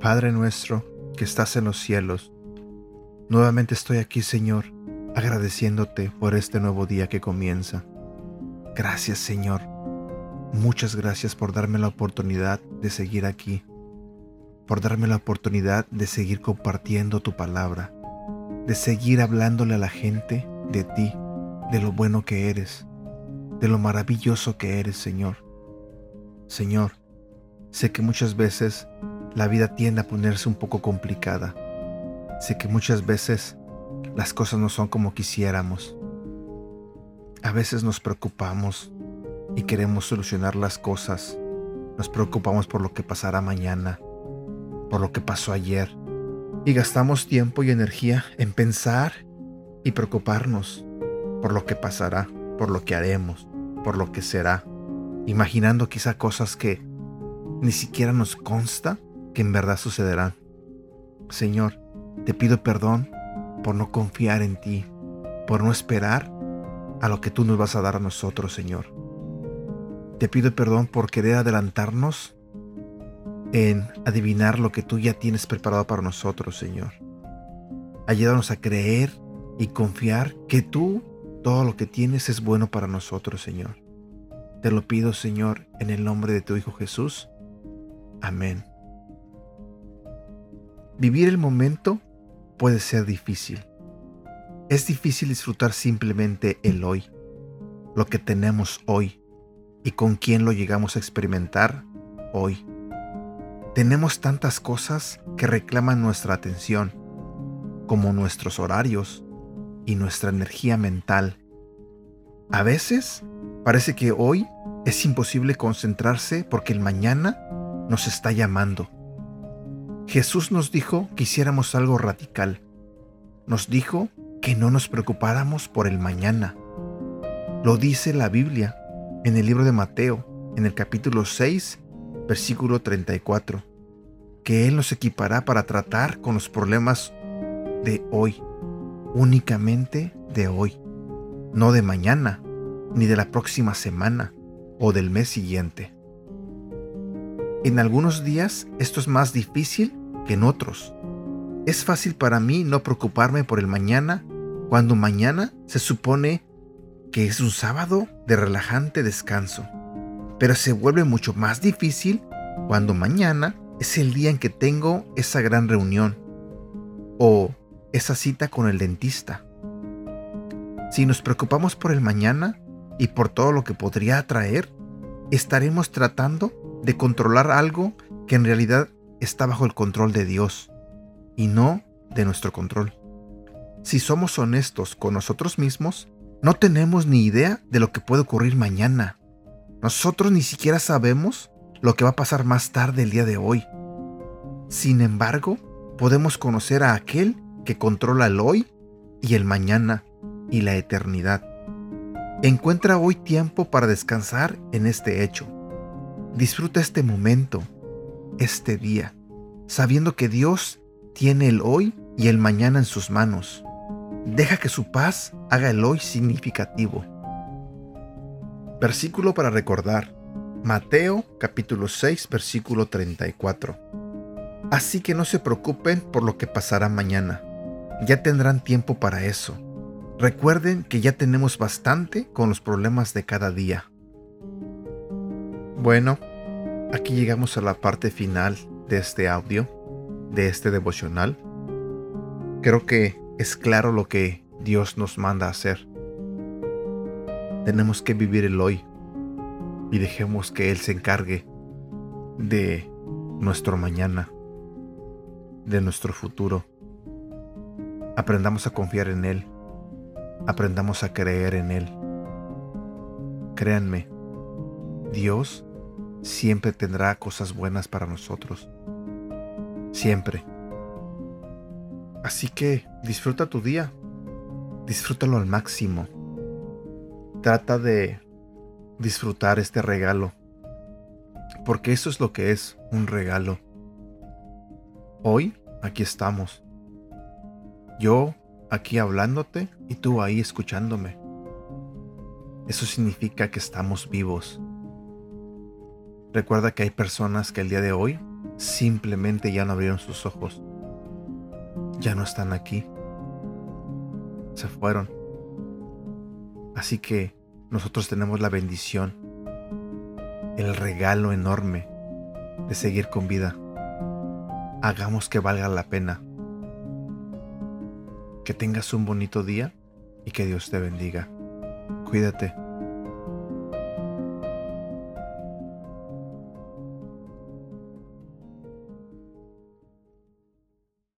Padre nuestro que estás en los cielos, nuevamente estoy aquí, Señor, agradeciéndote por este nuevo día que comienza. Gracias, Señor. Muchas gracias por darme la oportunidad de seguir aquí, por darme la oportunidad de seguir compartiendo tu palabra, de seguir hablándole a la gente de ti, de lo bueno que eres, de lo maravilloso que eres, Señor. Señor, sé que muchas veces la vida tiende a ponerse un poco complicada. Sé que muchas veces las cosas no son como quisiéramos. A veces nos preocupamos y queremos solucionar las cosas. Nos preocupamos por lo que pasará mañana, por lo que pasó ayer. Y gastamos tiempo y energía en pensar y preocuparnos por lo que pasará, por lo que haremos, por lo que será, imaginando quizá cosas que ni siquiera nos consta que en verdad sucederán. Señor, te pido perdón por no confiar en ti, por no esperar a lo que tú nos vas a dar a nosotros, Señor. Te pido perdón por querer adelantarnos en adivinar lo que tú ya tienes preparado para nosotros, Señor. Ayúdanos a creer y confiar que tú todo lo que tienes es bueno para nosotros, Señor. Te lo pido, Señor, en el nombre de tu Hijo Jesús. Amén. Vivir el momento puede ser difícil. Es difícil disfrutar simplemente el hoy, lo que tenemos hoy y con quién lo llegamos a experimentar hoy. Tenemos tantas cosas que reclaman nuestra atención, como nuestros horarios y nuestra energía mental. A veces parece que hoy es imposible concentrarse porque el mañana nos está llamando Jesús nos dijo que hiciéramos algo radical. Nos dijo que no nos preocupáramos por el mañana. Lo dice la Biblia en el libro de Mateo, en el capítulo 6, versículo 34, que Él nos equipará para tratar con los problemas de hoy, únicamente de hoy, no de mañana, ni de la próxima semana o del mes siguiente. En algunos días esto es más difícil que en otros. Es fácil para mí no preocuparme por el mañana cuando mañana se supone que es un sábado de relajante descanso. Pero se vuelve mucho más difícil cuando mañana es el día en que tengo esa gran reunión o esa cita con el dentista. Si nos preocupamos por el mañana y por todo lo que podría atraer, estaremos tratando de controlar algo que en realidad está bajo el control de Dios y no de nuestro control. Si somos honestos con nosotros mismos, no tenemos ni idea de lo que puede ocurrir mañana. Nosotros ni siquiera sabemos lo que va a pasar más tarde el día de hoy. Sin embargo, podemos conocer a aquel que controla el hoy y el mañana y la eternidad. Encuentra hoy tiempo para descansar en este hecho. Disfruta este momento este día, sabiendo que Dios tiene el hoy y el mañana en sus manos. Deja que su paz haga el hoy significativo. Versículo para recordar. Mateo capítulo 6 versículo 34. Así que no se preocupen por lo que pasará mañana. Ya tendrán tiempo para eso. Recuerden que ya tenemos bastante con los problemas de cada día. Bueno, Aquí llegamos a la parte final de este audio, de este devocional. Creo que es claro lo que Dios nos manda a hacer. Tenemos que vivir el hoy y dejemos que Él se encargue de nuestro mañana, de nuestro futuro. Aprendamos a confiar en Él, aprendamos a creer en Él. Créanme, Dios siempre tendrá cosas buenas para nosotros. Siempre. Así que disfruta tu día. Disfrútalo al máximo. Trata de disfrutar este regalo Porque eso es lo que es un regalo. Hoy aquí estamos. Yo aquí hablándote y tú ahí escuchándome. Eso significa que estamos vivos. Recuerda que hay personas que el día de hoy simplemente ya no abrieron sus ojos. Ya no están aquí. Se fueron. Así que nosotros tenemos la bendición, el regalo enorme de seguir con vida. Hagamos que valga la pena. Que tengas un bonito día y que Dios te bendiga. Cuídate.